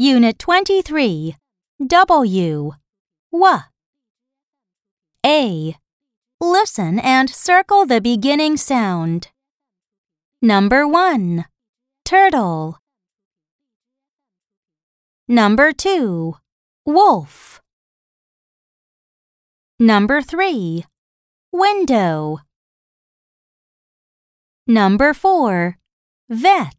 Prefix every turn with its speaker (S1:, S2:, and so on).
S1: Unit 23 W. W. A. Listen and circle the beginning sound. Number 1. Turtle. Number 2. Wolf. Number 3. Window. Number 4. Vet.